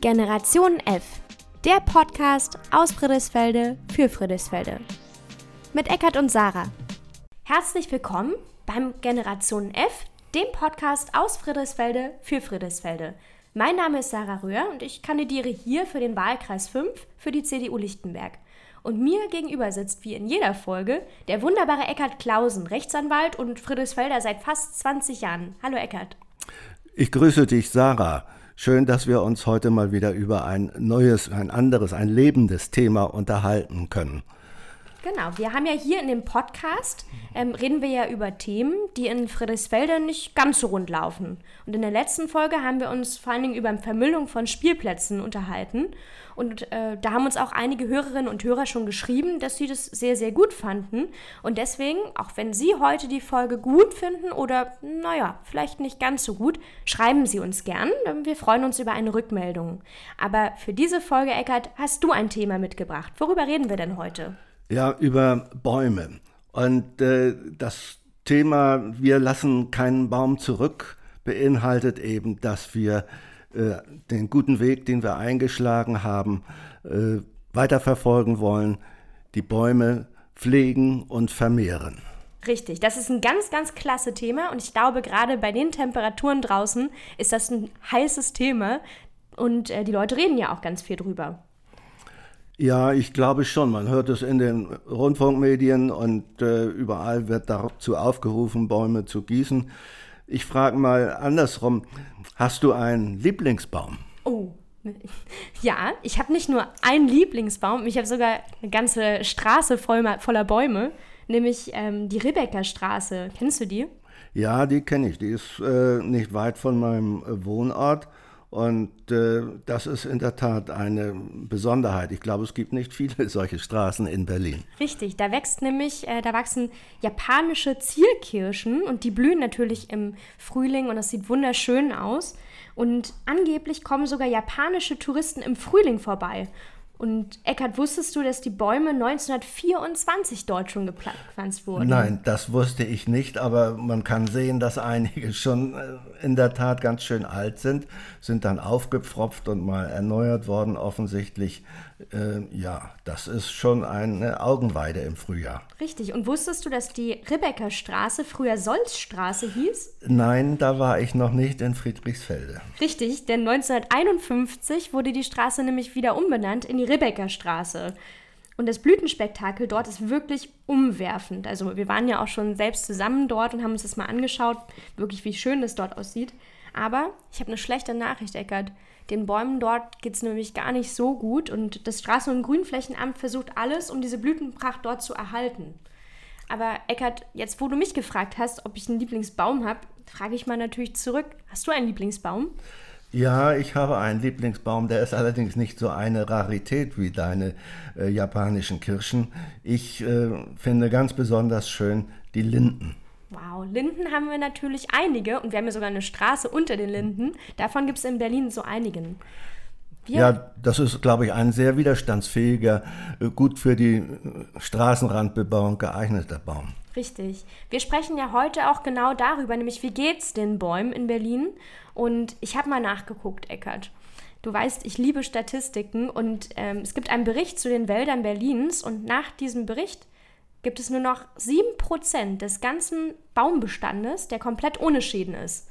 Generation F, der Podcast aus Friedrichsfelde für Friedrichsfelde. Mit Eckart und Sarah. Herzlich willkommen beim Generation F, dem Podcast aus Friedrichsfelde für Friedrichsfelde. Mein Name ist Sarah Röhr und ich kandidiere hier für den Wahlkreis 5 für die CDU Lichtenberg. Und mir gegenüber sitzt wie in jeder Folge der wunderbare Eckart Klausen, Rechtsanwalt und Friedrichsfelder seit fast 20 Jahren. Hallo Eckart. Ich grüße dich, Sarah. Schön, dass wir uns heute mal wieder über ein neues, ein anderes, ein lebendes Thema unterhalten können. Genau, wir haben ja hier in dem Podcast, ähm, reden wir ja über Themen, die in Friedrichsfelde nicht ganz so rund laufen. Und in der letzten Folge haben wir uns vor allen Dingen über Vermüllung von Spielplätzen unterhalten. Und äh, da haben uns auch einige Hörerinnen und Hörer schon geschrieben, dass sie das sehr, sehr gut fanden. Und deswegen, auch wenn Sie heute die Folge gut finden oder, naja, vielleicht nicht ganz so gut, schreiben Sie uns gern. Wir freuen uns über eine Rückmeldung. Aber für diese Folge, Eckert, hast du ein Thema mitgebracht. Worüber reden wir denn heute? Ja, über Bäume. Und äh, das Thema Wir lassen keinen Baum zurück beinhaltet eben, dass wir äh, den guten Weg, den wir eingeschlagen haben, äh, weiterverfolgen wollen, die Bäume pflegen und vermehren. Richtig, das ist ein ganz, ganz klasse Thema und ich glaube, gerade bei den Temperaturen draußen ist das ein heißes Thema und äh, die Leute reden ja auch ganz viel drüber. Ja, ich glaube schon. Man hört es in den Rundfunkmedien und äh, überall wird dazu aufgerufen, Bäume zu gießen. Ich frage mal andersrum, hast du einen Lieblingsbaum? Oh, ja, ich habe nicht nur einen Lieblingsbaum, ich habe sogar eine ganze Straße voll, voller Bäume, nämlich ähm, die Rebecca Straße. Kennst du die? Ja, die kenne ich. Die ist äh, nicht weit von meinem äh, Wohnort. Und äh, das ist in der Tat eine Besonderheit. Ich glaube, es gibt nicht viele solche Straßen in Berlin. Richtig, da wächst nämlich, äh, da wachsen japanische Zierkirschen und die blühen natürlich im Frühling und das sieht wunderschön aus. Und angeblich kommen sogar japanische Touristen im Frühling vorbei. Und Eckart, wusstest du, dass die Bäume 1924 dort schon gepflanzt wurden? Nein, das wusste ich nicht, aber man kann sehen, dass einige schon äh, in der Tat ganz schön alt sind, sind dann aufgepfropft und mal erneuert worden offensichtlich. Äh, ja, das ist schon eine Augenweide im Frühjahr. Richtig. Und wusstest du, dass die Rebecca-Straße früher Solzstraße hieß? Nein, da war ich noch nicht in Friedrichsfelde. Richtig, denn 1951 wurde die Straße nämlich wieder umbenannt in die Rebecca-Straße. Und das Blütenspektakel dort ist wirklich umwerfend. Also wir waren ja auch schon selbst zusammen dort und haben uns das mal angeschaut, wirklich wie schön es dort aussieht. Aber ich habe eine schlechte Nachricht, Eckert. Den Bäumen dort geht es nämlich gar nicht so gut und das Straßen- und Grünflächenamt versucht alles, um diese Blütenpracht dort zu erhalten. Aber Eckert, jetzt wo du mich gefragt hast, ob ich einen Lieblingsbaum habe, frage ich mal natürlich zurück. Hast du einen Lieblingsbaum? Ja, ich habe einen Lieblingsbaum, der ist allerdings nicht so eine Rarität wie deine äh, japanischen Kirschen. Ich äh, finde ganz besonders schön die Linden. Wow, Linden haben wir natürlich einige und wir haben ja sogar eine Straße unter den Linden. Davon gibt es in Berlin so einigen. Wir ja, das ist, glaube ich, ein sehr widerstandsfähiger, äh, gut für die äh, Straßenrandbebauung geeigneter Baum. Richtig. Wir sprechen ja heute auch genau darüber, nämlich wie geht es den Bäumen in Berlin? Und ich habe mal nachgeguckt, Eckert. Du weißt, ich liebe Statistiken und ähm, es gibt einen Bericht zu den Wäldern Berlins und nach diesem Bericht gibt es nur noch 7% des ganzen Baumbestandes, der komplett ohne Schäden ist.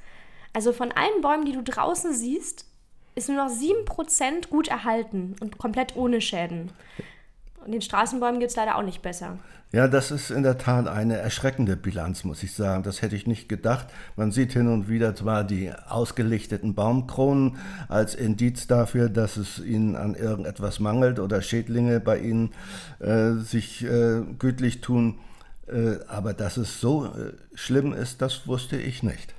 Also von allen Bäumen, die du draußen siehst, ist nur noch 7% gut erhalten und komplett ohne Schäden. Und den Straßenbäumen geht es leider auch nicht besser. Ja, das ist in der Tat eine erschreckende Bilanz, muss ich sagen. Das hätte ich nicht gedacht. Man sieht hin und wieder zwar die ausgelichteten Baumkronen als Indiz dafür, dass es ihnen an irgendetwas mangelt oder Schädlinge bei ihnen äh, sich äh, gütlich tun. Äh, aber dass es so äh, schlimm ist, das wusste ich nicht.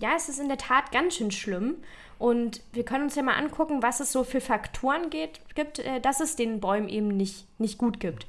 Ja, es ist in der Tat ganz schön schlimm. Und wir können uns ja mal angucken, was es so für Faktoren geht, gibt, äh, dass es den Bäumen eben nicht, nicht gut gibt.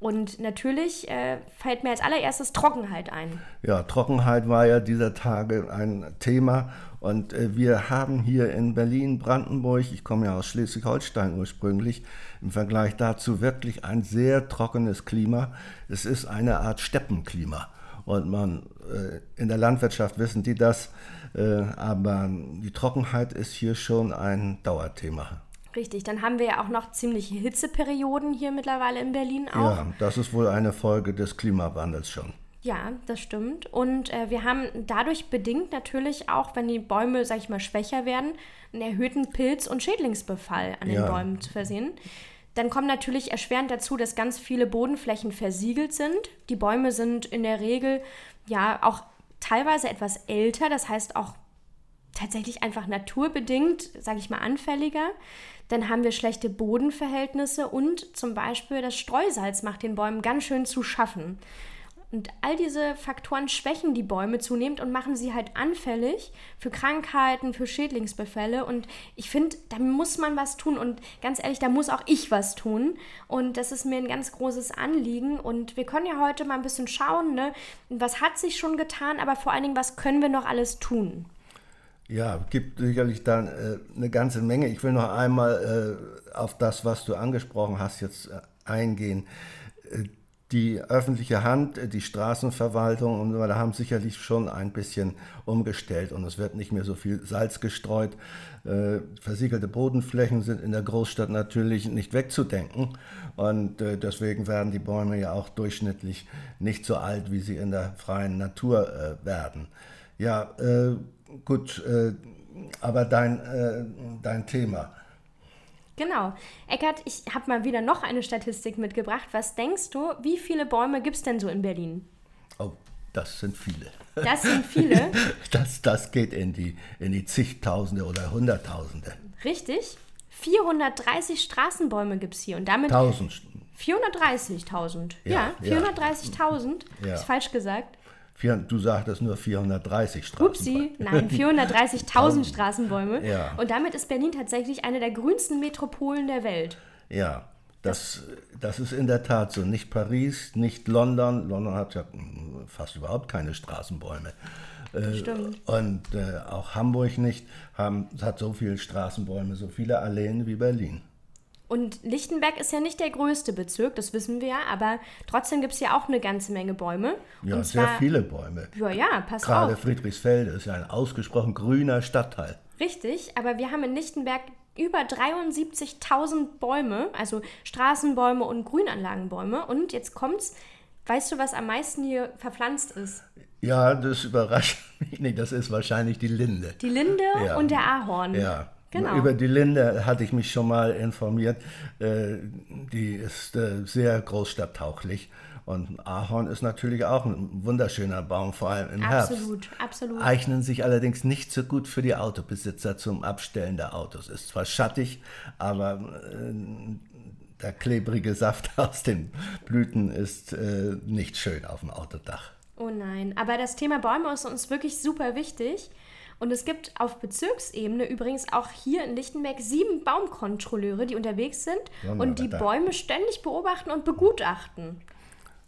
Und natürlich äh, fällt mir als allererstes Trockenheit ein. Ja, Trockenheit war ja dieser Tage ein Thema. Und äh, wir haben hier in Berlin, Brandenburg, ich komme ja aus Schleswig-Holstein ursprünglich, im Vergleich dazu wirklich ein sehr trockenes Klima. Es ist eine Art Steppenklima. Und man äh, in der Landwirtschaft wissen die das, äh, aber die Trockenheit ist hier schon ein Dauerthema. Richtig, dann haben wir ja auch noch ziemliche Hitzeperioden hier mittlerweile in Berlin auch. Ja, das ist wohl eine Folge des Klimawandels schon. Ja, das stimmt. Und äh, wir haben dadurch bedingt natürlich auch, wenn die Bäume, sag ich mal, schwächer werden, einen erhöhten Pilz- und Schädlingsbefall an den ja. Bäumen zu versehen. Dann kommt natürlich erschwerend dazu, dass ganz viele Bodenflächen versiegelt sind. Die Bäume sind in der Regel ja auch teilweise etwas älter, das heißt auch tatsächlich einfach naturbedingt, sage ich mal, anfälliger. Dann haben wir schlechte Bodenverhältnisse und zum Beispiel das Streusalz macht den Bäumen ganz schön zu schaffen. Und all diese Faktoren schwächen die Bäume zunehmend und machen sie halt anfällig für Krankheiten, für Schädlingsbefälle. Und ich finde, da muss man was tun. Und ganz ehrlich, da muss auch ich was tun. Und das ist mir ein ganz großes Anliegen. Und wir können ja heute mal ein bisschen schauen, ne? was hat sich schon getan, aber vor allen Dingen, was können wir noch alles tun? Ja, gibt sicherlich dann äh, eine ganze Menge. Ich will noch einmal äh, auf das, was du angesprochen hast, jetzt äh, eingehen. Äh, die öffentliche Hand, die Straßenverwaltung und so weiter haben sicherlich schon ein bisschen umgestellt und es wird nicht mehr so viel Salz gestreut. Äh, versiegelte Bodenflächen sind in der Großstadt natürlich nicht wegzudenken und äh, deswegen werden die Bäume ja auch durchschnittlich nicht so alt, wie sie in der freien Natur äh, werden. Ja, äh, gut, äh, aber dein, äh, dein Thema. Genau. Eckert, ich habe mal wieder noch eine Statistik mitgebracht. Was denkst du, wie viele Bäume gibt es denn so in Berlin? Oh, das sind viele. Das sind viele? das, das geht in die, in die zigtausende oder hunderttausende. Richtig. 430 Straßenbäume gibt es hier und damit. 1000. 430.000. Ja, ja 430.000. Ja. Ist falsch gesagt. Du sagtest nur 430 Straßenbäume. Upsi, nein, 430.000 Straßenbäume. Ja. Und damit ist Berlin tatsächlich eine der grünsten Metropolen der Welt. Ja, das, das ist in der Tat so. Nicht Paris, nicht London. London hat ja fast überhaupt keine Straßenbäume. Äh, Stimmt. Und äh, auch Hamburg nicht haben, hat so viele Straßenbäume, so viele Alleen wie Berlin. Und Lichtenberg ist ja nicht der größte Bezirk, das wissen wir ja, aber trotzdem gibt es ja auch eine ganze Menge Bäume. Ja, Und sehr viele Bäume. Ja, ja, pass Gerade auf. Gerade Friedrichsfelde ist ja ein ausgesprochen grüner Stadtteil. Richtig, aber wir haben in Lichtenberg über 73.000 Bäume, also Straßenbäume und Grünanlagenbäume. Und jetzt kommt's, weißt du, was am meisten hier verpflanzt ist? Ja, das überrascht mich nicht. Das ist wahrscheinlich die Linde. Die Linde ja. und der Ahorn. Ja. Genau. Über die Linde hatte ich mich schon mal informiert. Äh, die ist äh, sehr großstadttauglich. Und Ahorn ist natürlich auch ein wunderschöner Baum, vor allem im absolut, Herbst. Absolut, absolut. Eignen sich allerdings nicht so gut für die Autobesitzer zum Abstellen der Autos. Ist zwar schattig, aber äh, der klebrige Saft aus den Blüten ist nicht schön auf dem Autodach. Oh nein, aber das Thema Bäume ist uns wirklich super wichtig. Und es gibt auf Bezirksebene übrigens auch hier in Lichtenberg sieben Baumkontrolleure, die unterwegs sind ja, und die Bäume ständig beobachten und begutachten.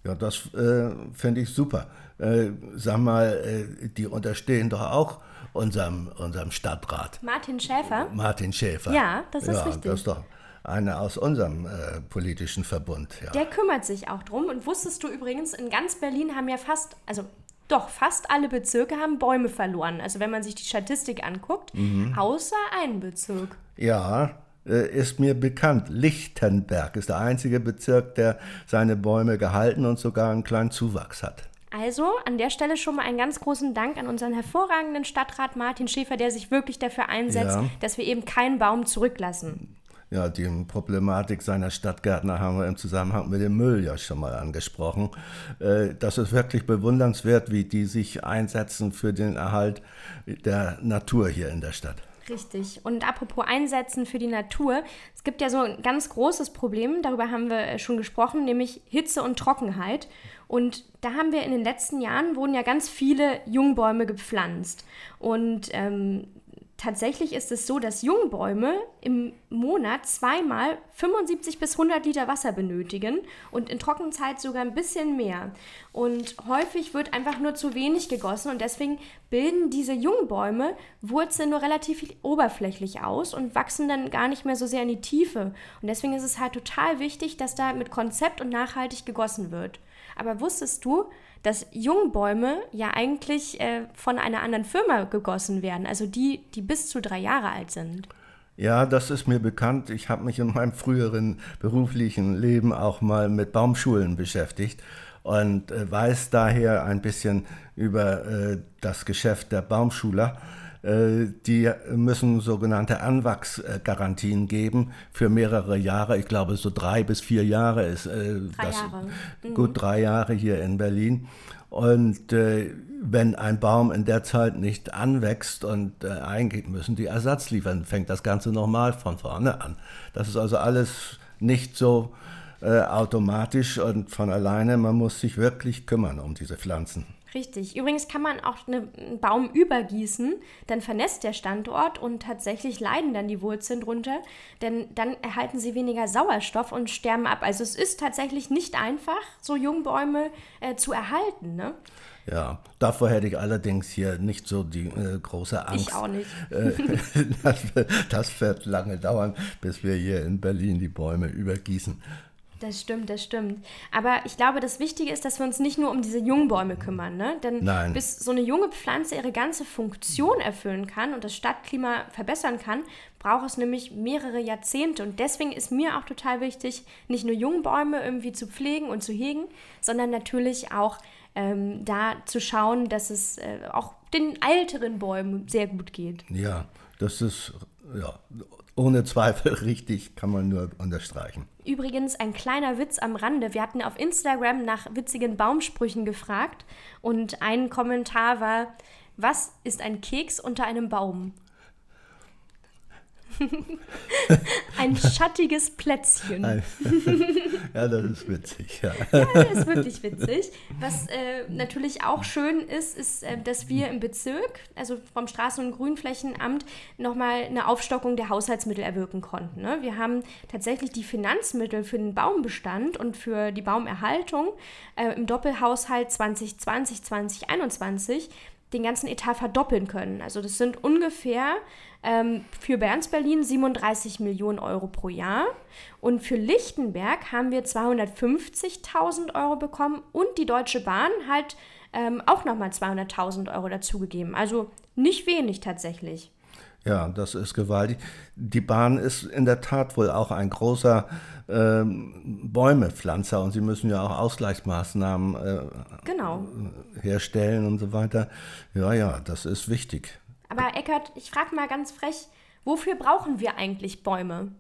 Ja, das äh, finde ich super. Äh, sag mal, äh, die unterstehen doch auch unserem, unserem Stadtrat. Martin Schäfer? Martin Schäfer. Ja, das ist ja, richtig. Das ist doch einer aus unserem äh, politischen Verbund. Ja. Der kümmert sich auch drum. Und wusstest du übrigens, in ganz Berlin haben ja fast, also doch, fast alle Bezirke haben Bäume verloren. Also wenn man sich die Statistik anguckt, mhm. außer ein Bezirk. Ja, äh, ist mir bekannt. Lichtenberg ist der einzige Bezirk, der seine Bäume gehalten und sogar einen kleinen Zuwachs hat. Also an der Stelle schon mal einen ganz großen Dank an unseren hervorragenden Stadtrat Martin Schäfer, der sich wirklich dafür einsetzt, ja. dass wir eben keinen Baum zurücklassen. Ja, die Problematik seiner Stadtgärtner haben wir im Zusammenhang mit dem Müll ja schon mal angesprochen. Äh, das ist wirklich bewundernswert, wie die sich einsetzen für den Erhalt der Natur hier in der Stadt. Richtig. Und apropos Einsetzen für die Natur, es gibt ja so ein ganz großes Problem, darüber haben wir schon gesprochen, nämlich Hitze und Trockenheit. Und da haben wir in den letzten Jahren, wurden ja ganz viele Jungbäume gepflanzt. Und ähm, tatsächlich ist es so, dass Jungbäume im Monat zweimal 75 bis 100 Liter Wasser benötigen und in Trockenzeit sogar ein bisschen mehr. Und häufig wird einfach nur zu wenig gegossen und deswegen bilden diese Jungbäume Wurzeln nur relativ oberflächlich aus und wachsen dann gar nicht mehr so sehr in die Tiefe. Und deswegen ist es halt total wichtig, dass da mit Konzept und nachhaltig gegossen wird. Aber wusstest du, dass Jungbäume ja eigentlich äh, von einer anderen Firma gegossen werden, also die, die bis zu drei Jahre alt sind? Ja, das ist mir bekannt. Ich habe mich in meinem früheren beruflichen Leben auch mal mit Baumschulen beschäftigt und äh, weiß daher ein bisschen über äh, das Geschäft der Baumschuler. Äh, die müssen sogenannte Anwachsgarantien geben für mehrere Jahre. Ich glaube, so drei bis vier Jahre ist äh, drei das Jahre. Mhm. gut drei Jahre hier in Berlin. Und äh, wenn ein Baum in der Zeit nicht anwächst und äh, eingeht, müssen die Ersatz liefern. Fängt das Ganze nochmal von vorne an. Das ist also alles nicht so äh, automatisch und von alleine. Man muss sich wirklich kümmern um diese Pflanzen. Richtig. Übrigens kann man auch eine, einen Baum übergießen, dann vernässt der Standort und tatsächlich leiden dann die Wurzeln drunter, denn dann erhalten sie weniger Sauerstoff und sterben ab. Also es ist tatsächlich nicht einfach, so Jungbäume äh, zu erhalten. Ne? Ja, davor hätte ich allerdings hier nicht so die äh, große Angst. Ich auch nicht. Äh, das, das wird lange dauern, bis wir hier in Berlin die Bäume übergießen. Das stimmt, das stimmt. Aber ich glaube, das Wichtige ist, dass wir uns nicht nur um diese Jungbäume kümmern. Ne? Denn Nein. bis so eine junge Pflanze ihre ganze Funktion erfüllen kann und das Stadtklima verbessern kann, braucht es nämlich mehrere Jahrzehnte. Und deswegen ist mir auch total wichtig, nicht nur Jungbäume irgendwie zu pflegen und zu hegen, sondern natürlich auch ähm, da zu schauen, dass es äh, auch den älteren Bäumen sehr gut geht. Ja, das ist ja, ohne Zweifel richtig, kann man nur unterstreichen. Übrigens ein kleiner Witz am Rande. Wir hatten auf Instagram nach witzigen Baumsprüchen gefragt und ein Kommentar war, was ist ein Keks unter einem Baum? Ein schattiges Plätzchen. ja, das ist witzig. Ja. ja, das ist wirklich witzig. Was äh, natürlich auch schön ist, ist, äh, dass wir im Bezirk, also vom Straßen- und Grünflächenamt, nochmal eine Aufstockung der Haushaltsmittel erwirken konnten. Ne? Wir haben tatsächlich die Finanzmittel für den Baumbestand und für die Baumerhaltung äh, im Doppelhaushalt 2020, 2021 den ganzen Etat verdoppeln können. Also das sind ungefähr ähm, für Berns-Berlin 37 Millionen Euro pro Jahr. Und für Lichtenberg haben wir 250.000 Euro bekommen und die Deutsche Bahn halt ähm, auch nochmal 200.000 Euro dazugegeben. Also nicht wenig tatsächlich. Ja, das ist gewaltig. Die Bahn ist in der Tat wohl auch ein großer ähm, Bäumepflanzer und sie müssen ja auch Ausgleichsmaßnahmen äh, genau. herstellen und so weiter. Ja, ja, das ist wichtig. Aber Eckert, ich frage mal ganz frech, wofür brauchen wir eigentlich Bäume?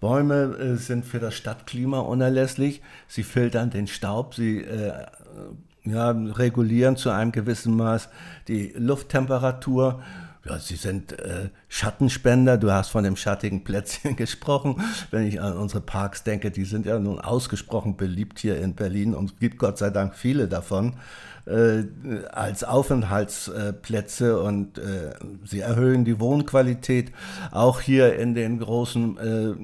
Bäume äh, sind für das Stadtklima unerlässlich. Sie filtern den Staub, sie äh, ja, regulieren zu einem gewissen Maß die Lufttemperatur ja, sie sind äh, Schattenspender. Du hast von dem schattigen Plätzchen gesprochen. Wenn ich an unsere Parks denke, die sind ja nun ausgesprochen beliebt hier in Berlin und es gibt Gott sei Dank viele davon äh, als Aufenthaltsplätze und äh, sie erhöhen die Wohnqualität. Auch hier in den großen äh,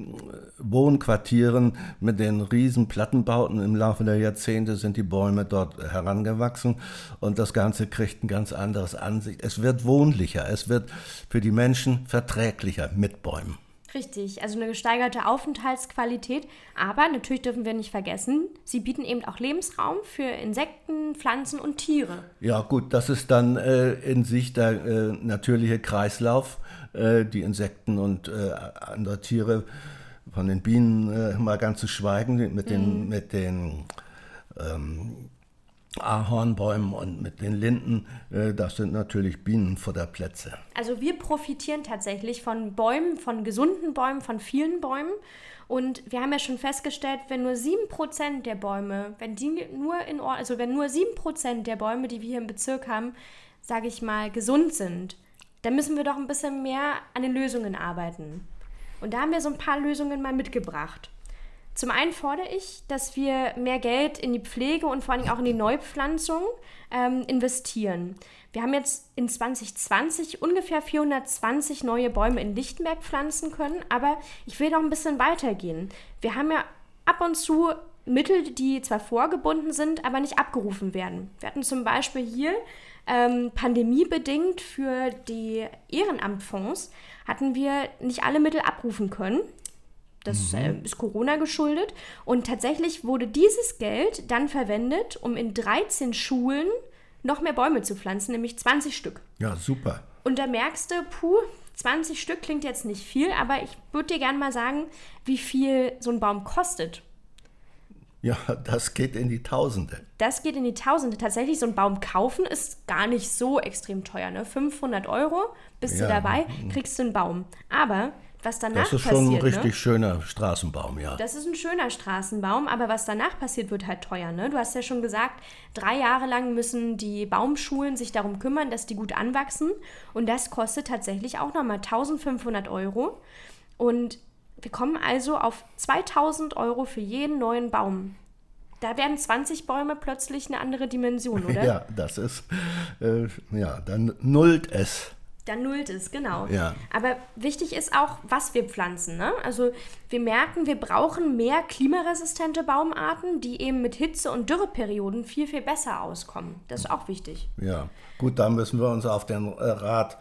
Wohnquartieren mit den riesen Plattenbauten im Laufe der Jahrzehnte sind die Bäume dort herangewachsen und das Ganze kriegt ein ganz anderes Ansicht. Es wird wohnlicher, es wird für die Menschen verträglicher mit Bäumen. Richtig, also eine gesteigerte Aufenthaltsqualität. Aber natürlich dürfen wir nicht vergessen, sie bieten eben auch Lebensraum für Insekten, Pflanzen und Tiere. Ja gut, das ist dann äh, in sich der äh, natürliche Kreislauf. Äh, die Insekten und äh, andere Tiere, von den Bienen äh, mal ganz zu schweigen, mit den, mhm. mit den ähm, Ahornbäumen und mit den Linden, äh, das sind natürlich Bienenfutterplätze. Also wir profitieren tatsächlich von Bäumen, von gesunden Bäumen, von vielen Bäumen. Und wir haben ja schon festgestellt, wenn nur 7% der Bäume, wenn die nur in also wenn nur 7% der Bäume, die wir hier im Bezirk haben, sage ich mal, gesund sind, dann müssen wir doch ein bisschen mehr an den Lösungen arbeiten. Und da haben wir so ein paar Lösungen mal mitgebracht. Zum einen fordere ich, dass wir mehr Geld in die Pflege und vor allem auch in die Neupflanzung ähm, investieren. Wir haben jetzt in 2020 ungefähr 420 neue Bäume in Lichtenberg pflanzen können, aber ich will noch ein bisschen weitergehen. Wir haben ja ab und zu Mittel, die zwar vorgebunden sind, aber nicht abgerufen werden. Wir hatten zum Beispiel hier ähm, pandemiebedingt für die Ehrenamtfonds hatten wir nicht alle Mittel abrufen können. Das äh, ist Corona geschuldet. Und tatsächlich wurde dieses Geld dann verwendet, um in 13 Schulen noch mehr Bäume zu pflanzen, nämlich 20 Stück. Ja, super. Und da merkst du, puh, 20 Stück klingt jetzt nicht viel, aber ich würde dir gerne mal sagen, wie viel so ein Baum kostet. Ja, das geht in die Tausende. Das geht in die Tausende. Tatsächlich, so ein Baum kaufen ist gar nicht so extrem teuer. Ne? 500 Euro bist Ja. du dabei, kriegst du einen Baum. Aber was danach Das ist passiert, schon ein ne? richtig schöner Straßenbaum, ja. Das ist ein schöner Straßenbaum, aber was danach passiert, wird halt teuer. Ne? Du hast ja schon gesagt, drei Jahre lang müssen die Baumschulen sich darum kümmern, dass die gut anwachsen. Und das kostet tatsächlich auch nochmal 1500 Euro. Und wir kommen also auf 2000 Euro für jeden neuen Baum. Da werden 20 Bäume plötzlich eine andere Dimension, oder? Ja, das ist, äh, ja, dann nullt es. Dann nullt es, genau. Ja. Aber wichtig ist auch, was wir pflanzen. Ne? Also wir merken, wir brauchen mehr klimaresistente Baumarten, die eben mit Hitze- und Dürreperioden viel, viel besser auskommen. Das ist auch wichtig. Ja, gut, da müssen wir uns auf den äh, Rat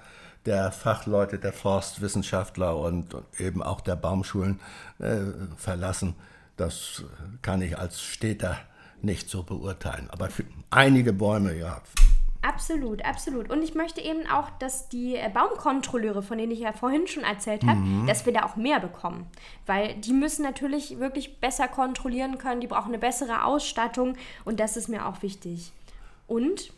der Fachleute, der Forstwissenschaftler und eben auch der Baumschulen äh, verlassen. Das kann ich als Städter nicht so beurteilen. Aber für einige Bäume, ja. Absolut, absolut. Und ich möchte eben auch, dass die äh, Baumkontrolleure, von denen ich ja vorhin schon erzählt habe, dass wir da auch mehr bekommen. Weil die müssen natürlich wirklich besser kontrollieren können, die brauchen eine bessere Ausstattung und das ist mir auch wichtig. Und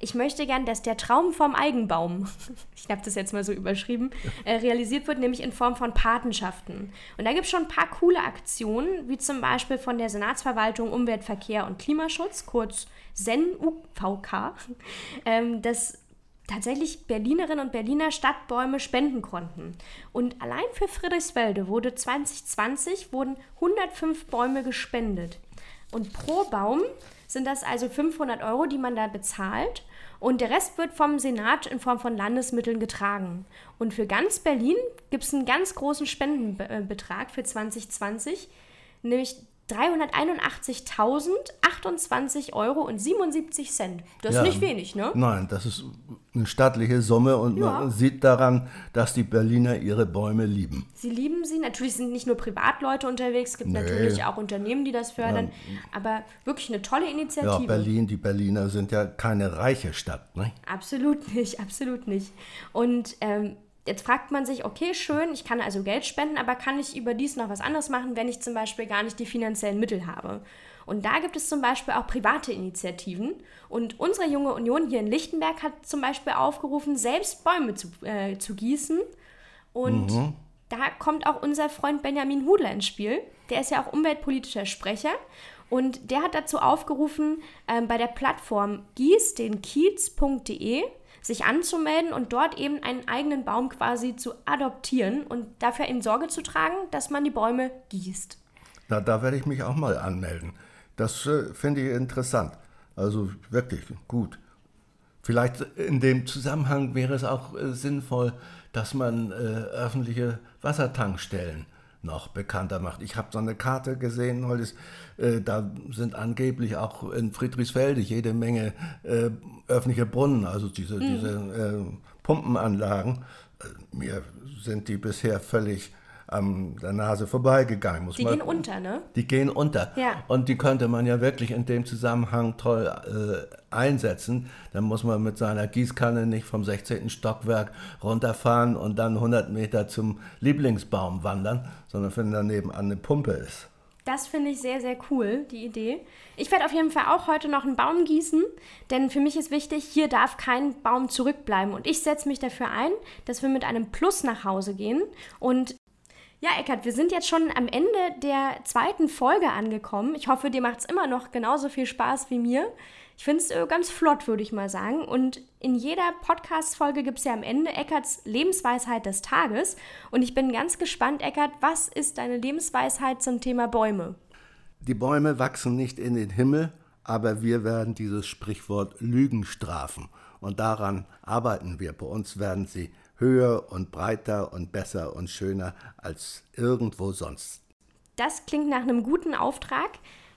ich möchte gern, dass der Traum vom Eigenbaum, ich habe das jetzt mal so überschrieben, äh, realisiert wird, nämlich in Form von Patenschaften. Und da gibt es schon ein paar coole Aktionen, wie zum Beispiel von der Senatsverwaltung Umwelt, Verkehr und Klimaschutz, kurz SEN-UVK, ähm, dass tatsächlich Berlinerinnen und Berliner Stadtbäume spenden konnten. Und allein für Friedrichswälde wurde 2020 wurden 105 Bäume gespendet. Und pro Baum sind das also 500 Euro, die man da bezahlt. Und der Rest wird vom Senat in Form von Landesmitteln getragen. Und für ganz Berlin gibt es einen ganz großen Spendenbetrag für 2020, nämlich 381.028 Euro und 77 Cent. Das Ja. ist nicht wenig, ne? Nein, das ist eine stattliche Summe und Ja. man sieht daran, dass die Berliner ihre Bäume lieben. Sie lieben sie. Natürlich sind nicht nur Privatleute unterwegs, es gibt Nee. natürlich auch Unternehmen, die das fördern. Aber wirklich eine tolle Ja, Initiative. Berlin, die Berliner sind ja keine reiche Stadt. Ne? Absolut nicht, absolut nicht. Und ähm, jetzt fragt man sich, okay, schön, ich kann also Geld spenden, aber kann ich überdies noch was anderes machen, wenn ich zum Beispiel gar nicht die finanziellen Mittel habe? Und da gibt es zum Beispiel auch private Initiativen. Und unsere junge Union hier in Lichtenberg hat zum Beispiel aufgerufen, selbst Bäume zu, äh, zu gießen. Und da kommt auch unser Freund Benjamin Hudler ins Spiel. Der ist ja auch umweltpolitischer Sprecher. Und der hat dazu aufgerufen, ähm, bei der Plattform gießdenkiez.de sich anzumelden und dort eben einen eigenen Baum quasi zu adoptieren und dafür in Sorge zu tragen, dass man die Bäume gießt. Na, da werde ich mich auch mal anmelden. Das äh, finde ich interessant. Also wirklich gut. Vielleicht in dem Zusammenhang wäre es auch äh, sinnvoll, dass man äh, öffentliche Wassertankstellen noch bekannter macht. Ich habe so eine Karte gesehen, ist, äh, da sind angeblich auch in Friedrichsfelde jede Menge äh, öffentliche Brunnen, also diese, diese äh, Pumpenanlagen. Äh, mir sind die bisher völlig an der Nase vorbeigegangen. Muss Die man- gehen unter, ne? die gehen unter. Ja. Und die könnte man ja wirklich in dem Zusammenhang toll äh, einsetzen. Dann muss man mit seiner Gießkanne nicht vom 16. Stockwerk runterfahren und dann 100 Meter zum Lieblingsbaum wandern, sondern wenn daneben eine Pumpe ist. Das finde ich sehr, sehr cool, die Idee. Ich werde auf jeden Fall auch heute noch einen Baum gießen, denn für mich ist wichtig, hier darf kein Baum zurückbleiben. Und ich setze mich dafür ein, dass wir mit einem Plus nach Hause gehen. Und ja, Eckart, wir sind jetzt schon am Ende der zweiten Folge angekommen. Ich hoffe, dir macht es immer noch genauso viel Spaß wie mir. Ich finde es äh, ganz flott, würde ich mal sagen. Und in jeder Podcast-Folge gibt es ja am Ende Eckarts Lebensweisheit des Tages. Und ich bin ganz gespannt, Eckart, was ist deine Lebensweisheit zum Thema Bäume? Die Bäume wachsen nicht in den Himmel, aber wir werden dieses Sprichwort Lügen strafen. Und daran arbeiten wir. Bei uns werden sie höher und breiter und besser und schöner als irgendwo sonst. Das klingt nach einem guten Auftrag.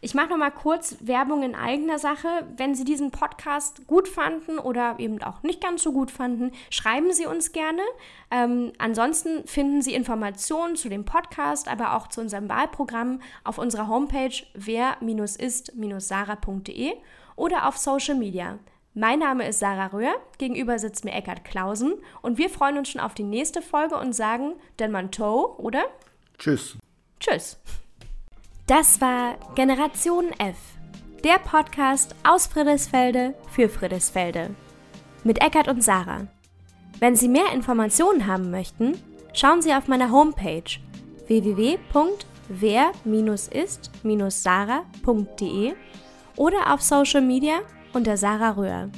Ich mache noch mal kurz Werbung in eigener Sache. Wenn Sie diesen Podcast gut fanden oder eben auch nicht ganz so gut fanden, schreiben Sie uns gerne. Ähm, ansonsten finden Sie Informationen zu dem Podcast, aber auch zu unserem Wahlprogramm auf unserer Homepage wer-ist-sarah.de oder auf Social Media. Mein Name ist Sarah Röhr, gegenüber sitzt mir Eckhard Klausen und wir freuen uns schon auf die nächste Folge und sagen denn man Toe, oder? Tschüss. Tschüss. Das war Generation F, der Podcast aus Friedrichsfelde für Friedrichsfelde. Mit Eckart und Sarah. Wenn Sie mehr Informationen haben möchten, schauen Sie auf meiner Homepage www.wer-ist-sarah.de oder auf Social Media unter Sarah Röhr.